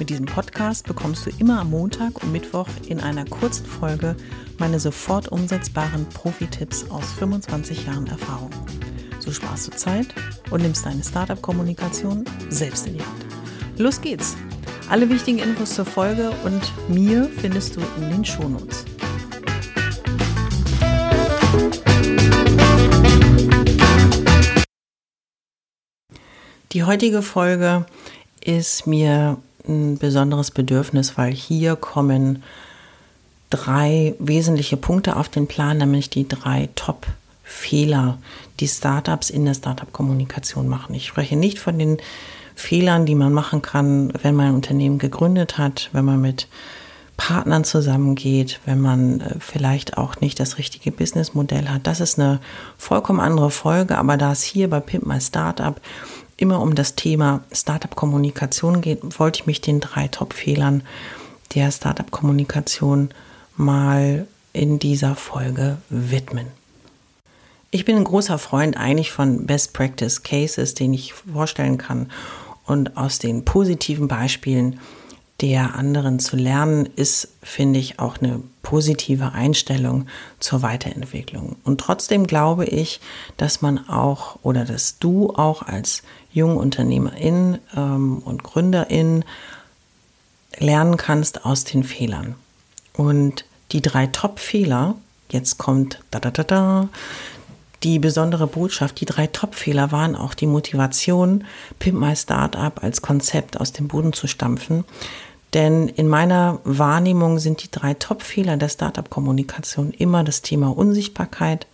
Mit diesem Podcast bekommst du immer am Montag und Mittwoch in einer kurzen Folge meine sofort umsetzbaren Profi-Tipps aus 25 Jahren Erfahrung. So sparst du Zeit und nimmst deine Startup-Kommunikation selbst in die Hand. Los geht's! Alle wichtigen Infos zur Folge und mir findest du in den Shownotes. Die heutige Folge ist mir ein besonderes Bedürfnis, weil hier kommen drei wesentliche Punkte auf den Plan, nämlich die drei Top-Fehler, die Startups in der Startup-Kommunikation machen. Ich spreche nicht von den Fehlern, die man machen kann, wenn man ein Unternehmen gegründet hat, wenn man mit Partnern zusammengeht, wenn man äh, vielleicht auch nicht das richtige Businessmodell hat. Das ist eine vollkommen andere Folge, aber da es hier bei Pimp My Startup immer um das Thema Startup-Kommunikation geht, wollte ich mich den drei Top-Fehlern der Startup-Kommunikation mal in dieser Folge widmen. Ich bin ein großer Freund eigentlich von Best Practice Cases, den ich vorstellen kann. Und aus den positiven Beispielen der anderen zu lernen, ist, finde ich, auch eine positive Einstellung zur Weiterentwicklung. Und trotzdem glaube ich, dass man auch oder dass du auch als junge Unternehmerin ähm, und Gründerin lernen kannst aus den Fehlern. Und die drei Top-Fehler, jetzt kommt da da da da, die besondere Botschaft, die drei Top-Fehler waren auch die Motivation, Pimp My Startup als Konzept aus dem Boden zu stampfen. Denn in meiner Wahrnehmung sind die drei Top-Fehler der Startup-Kommunikation immer das Thema Unsichtbarkeit,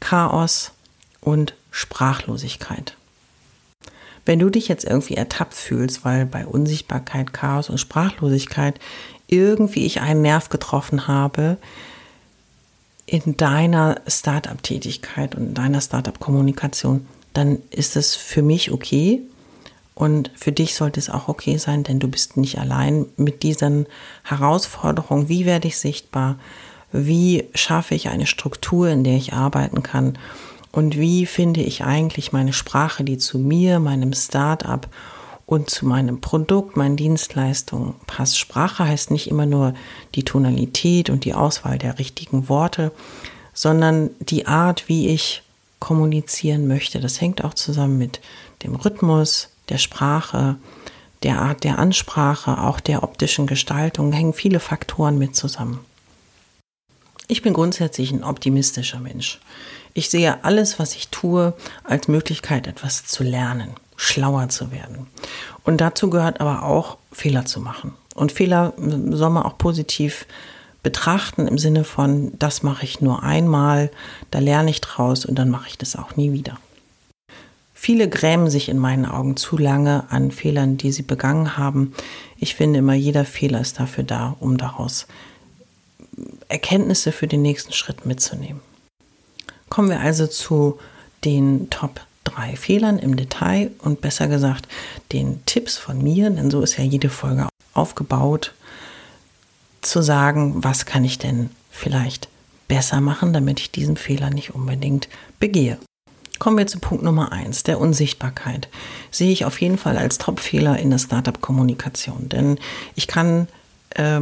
Chaos und Sprachlosigkeit. Wenn du dich jetzt irgendwie ertappt fühlst, weil bei Unsichtbarkeit, Chaos und Sprachlosigkeit irgendwie ich einen Nerv getroffen habe, in deiner Startup-Tätigkeit und in deiner Startup-Kommunikation, dann ist es für mich okay. Und für dich sollte es auch okay sein, denn du bist nicht allein mit diesen Herausforderungen. Wie werde ich sichtbar? Wie schaffe ich eine Struktur, in der ich arbeiten kann? Und wie finde ich eigentlich meine Sprache, die zu mir, meinem Startup und zu meinem Produkt, meinen Dienstleistungen passt. Sprache heißt nicht immer nur die Tonalität und die Auswahl der richtigen Worte, sondern die Art, wie ich kommunizieren möchte. Das hängt auch zusammen mit dem Rhythmus, der Sprache, der Art der Ansprache, auch der optischen Gestaltung, hängen viele Faktoren mit zusammen. Ich bin grundsätzlich ein optimistischer Mensch. Ich sehe alles, was ich tue, als Möglichkeit, etwas zu lernen schlauer zu werden. Und dazu gehört aber auch Fehler zu machen. Und Fehler soll man auch positiv betrachten im Sinne von, das mache ich nur einmal, da lerne ich draus und dann mache ich das auch nie wieder. Viele grämen sich in meinen Augen zu lange an Fehlern, die sie begangen haben. Ich finde immer, jeder Fehler ist dafür da, um daraus Erkenntnisse für den nächsten Schritt mitzunehmen. Kommen wir also zu den Top drei Fehlern im Detail und besser gesagt den Tipps von mir, denn so ist ja jede Folge aufgebaut, zu sagen, was kann ich denn vielleicht besser machen, damit ich diesen Fehler nicht unbedingt begehe. Kommen wir zu Punkt Nummer eins, der Unsichtbarkeit. Sehe ich auf jeden Fall als Top-Fehler in der Startup-Kommunikation, denn ich kann, äh,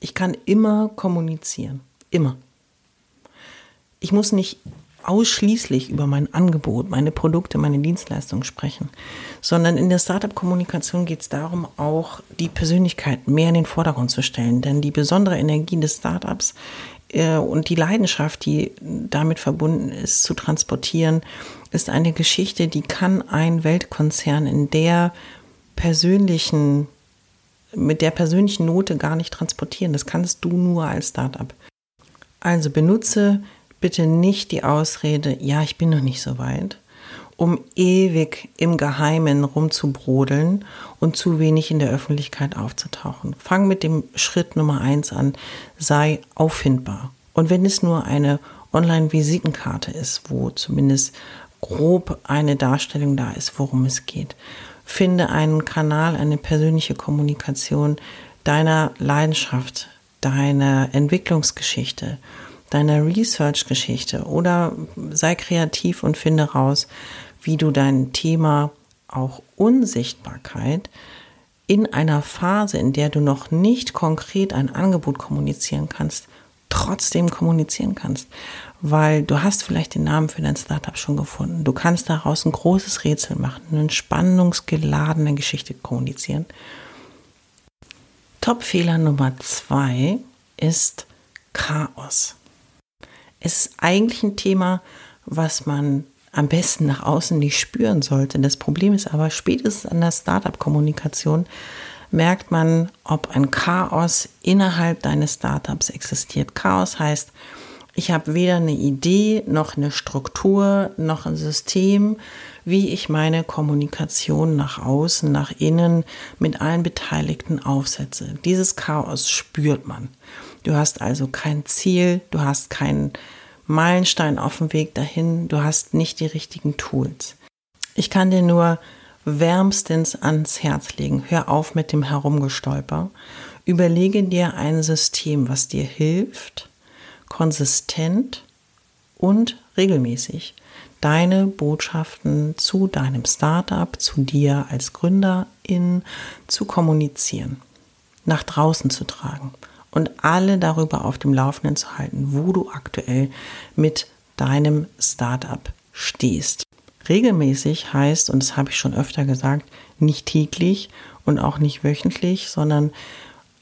ich kann immer kommunizieren, immer. Ich muss nicht ausschließlich über mein Angebot, meine Produkte, meine Dienstleistungen sprechen, sondern in der Startup-Kommunikation geht es darum, auch die Persönlichkeit mehr in den Vordergrund zu stellen. Denn die besondere Energie des Startups äh, und die Leidenschaft, die damit verbunden ist, zu transportieren, ist eine Geschichte, die kann ein Weltkonzern in der persönlichen, mit der persönlichen Note gar nicht transportieren. Das kannst du nur als Startup. Also benutze bitte nicht die Ausrede, ja, ich bin noch nicht so weit, um ewig im Geheimen rumzubrodeln und zu wenig in der Öffentlichkeit aufzutauchen. Fang mit dem Schritt Nummer eins an, sei auffindbar. Und wenn es nur eine Online-Visitenkarte ist, wo zumindest grob eine Darstellung da ist, worum es geht. Finde einen Kanal, eine persönliche Kommunikation deiner Leidenschaft, deiner Entwicklungsgeschichte, deiner Research-Geschichte oder sei kreativ und finde raus, wie du dein Thema auch Unsichtbarkeit in einer Phase, in der du noch nicht konkret ein Angebot kommunizieren kannst, trotzdem kommunizieren kannst, weil du hast vielleicht den Namen für dein Startup schon gefunden. Du kannst daraus ein großes Rätsel machen, eine spannungsgeladene Geschichte kommunizieren. Top-Fehler Nummer zwei ist Chaos. Es ist eigentlich ein Thema, was man am besten nach außen nicht spüren sollte. Das Problem ist aber, spätestens an der Startup-Kommunikation merkt man, ob ein Chaos innerhalb deines Startups existiert. Chaos heißt, ich habe weder eine Idee noch eine Struktur noch ein System, wie ich meine Kommunikation nach außen, nach innen mit allen Beteiligten aufsetze. Dieses Chaos spürt man. Du hast also kein Ziel, du hast keinen Meilenstein auf dem Weg dahin, du hast nicht die richtigen Tools. Ich kann dir nur wärmstens ans Herz legen. Hör auf mit dem Herumgestolper. Überlege dir ein System, was dir hilft, konsistent und regelmäßig deine Botschaften zu deinem Startup, zu dir als Gründerin zu kommunizieren, nach draußen zu tragen und alle darüber auf dem Laufenden zu halten, wo du aktuell mit deinem Startup stehst. Regelmäßig heißt, und das habe ich schon öfter gesagt, nicht täglich und auch nicht wöchentlich, sondern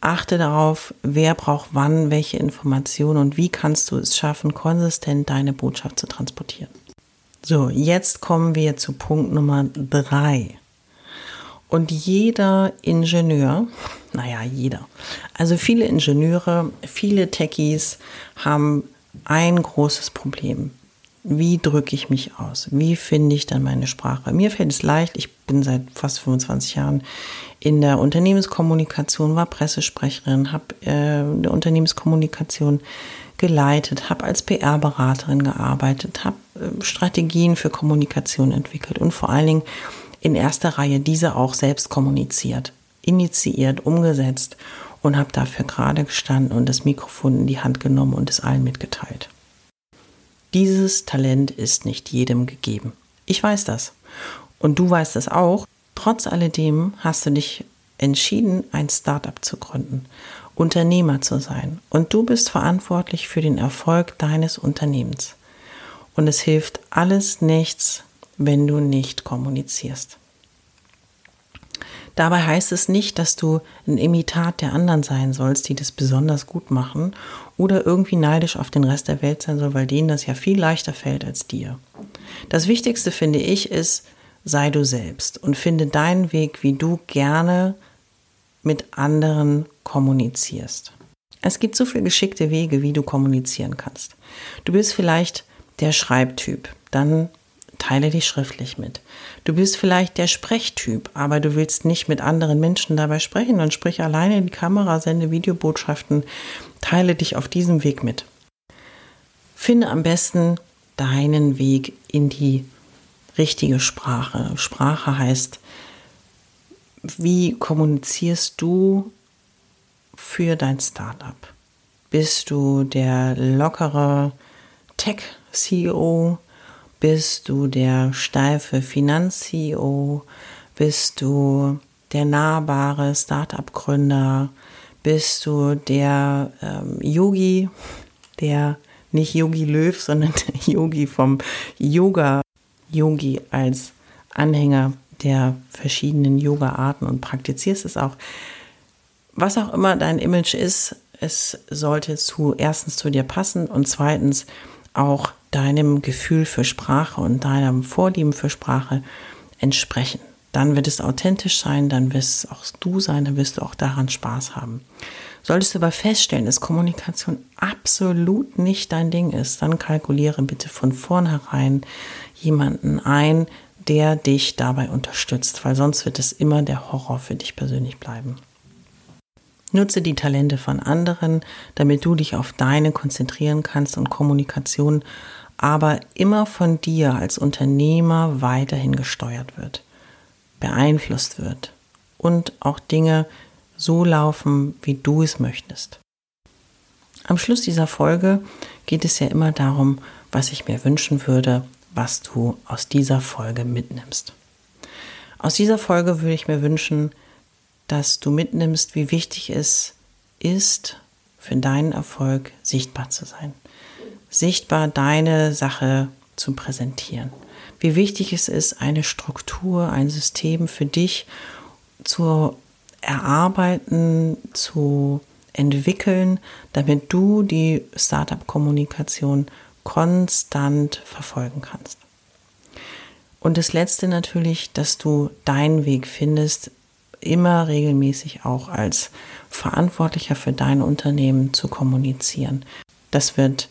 achte darauf, wer braucht wann welche Informationen und wie kannst du es schaffen, konsistent deine Botschaft zu transportieren. So, jetzt kommen wir zu Punkt Nummer drei. Und jeder Ingenieur, naja, jeder, also viele Ingenieure, viele Techies haben ein großes Problem. Wie drücke ich mich aus? Wie finde ich dann meine Sprache? Mir fällt es leicht, ich bin seit fast 25 Jahren in der Unternehmenskommunikation, war Pressesprecherin, habe äh, eine Unternehmenskommunikation geleitet, habe als PR-Beraterin gearbeitet, habe äh, Strategien für Kommunikation entwickelt und vor allen Dingen in erster Reihe diese auch selbst kommuniziert, initiiert, umgesetzt und habe dafür gerade gestanden und das Mikrofon in die Hand genommen und es allen mitgeteilt. Dieses Talent ist nicht jedem gegeben. Ich weiß das. Und du weißt es auch. Trotz alledem hast du dich entschieden, ein Startup zu gründen, Unternehmer zu sein. Und du bist verantwortlich für den Erfolg deines Unternehmens. Und es hilft alles nichts, wenn du nicht kommunizierst. Dabei heißt es nicht, dass du ein Imitat der anderen sein sollst, die das besonders gut machen oder irgendwie neidisch auf den Rest der Welt sein soll, weil denen das ja viel leichter fällt als dir. Das Wichtigste finde ich ist, sei du selbst und finde deinen Weg, wie du gerne mit anderen kommunizierst. Es gibt so viele geschickte Wege, wie du kommunizieren kannst. Du bist vielleicht der Schreibtyp, dann teile dich schriftlich mit. Du bist vielleicht der Sprechtyp, aber du willst nicht mit anderen Menschen dabei sprechen, dann sprich alleine in die Kamera, sende Videobotschaften, teile dich auf diesem Weg mit. Finde am besten deinen Weg in die richtige Sprache. Sprache heißt, wie kommunizierst du für dein Startup? Bist du der lockere Tech-CEO? Bist du der steife Finanz-CEO? Bist du der nahbare Startup-Gründer? Bist du der ähm, Yogi, der nicht Yogi Löw, sondern der Yogi vom Yoga, Yogi als Anhänger der verschiedenen Yoga-Arten und praktizierst es auch. Was auch immer dein Image ist, es sollte zu erstens zu dir passen und zweitens auch deinem Gefühl für Sprache und deinem Vorlieben für Sprache entsprechen. Dann wird es authentisch sein, dann wirst auch du sein, dann wirst du auch daran Spaß haben. Solltest du aber feststellen, dass Kommunikation absolut nicht dein Ding ist, dann kalkuliere bitte von vornherein jemanden ein, der dich dabei unterstützt, weil sonst wird es immer der Horror für dich persönlich bleiben. Nutze die Talente von anderen, damit du dich auf deine konzentrieren kannst und Kommunikation aber immer von dir als Unternehmer weiterhin gesteuert wird, beeinflusst wird und auch Dinge so laufen, wie du es möchtest. Am Schluss dieser Folge geht es ja immer darum, was ich mir wünschen würde, was du aus dieser Folge mitnimmst. Aus dieser Folge würde ich mir wünschen, dass du mitnimmst, wie wichtig es ist, für deinen Erfolg sichtbar zu sein. Sichtbar deine Sache zu präsentieren. Wie wichtig es ist, eine Struktur, ein System für dich zu erarbeiten, zu entwickeln, damit du die Startup-Kommunikation konstant verfolgen kannst. Und das Letzte natürlich, dass du deinen Weg findest, immer regelmäßig auch als Verantwortlicher für dein Unternehmen zu kommunizieren. Das wird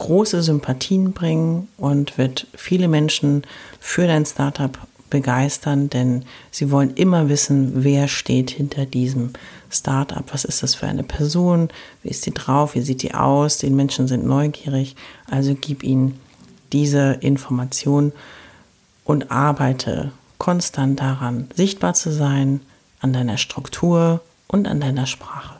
große Sympathien bringen und wird viele Menschen für dein Startup begeistern, denn sie wollen immer wissen, wer steht hinter diesem Startup, was ist das für eine Person, wie ist sie drauf, wie sieht die aus, die Menschen sind neugierig, also gib ihnen diese Information und arbeite konstant daran, sichtbar zu sein, an deiner Struktur und an deiner Sprache.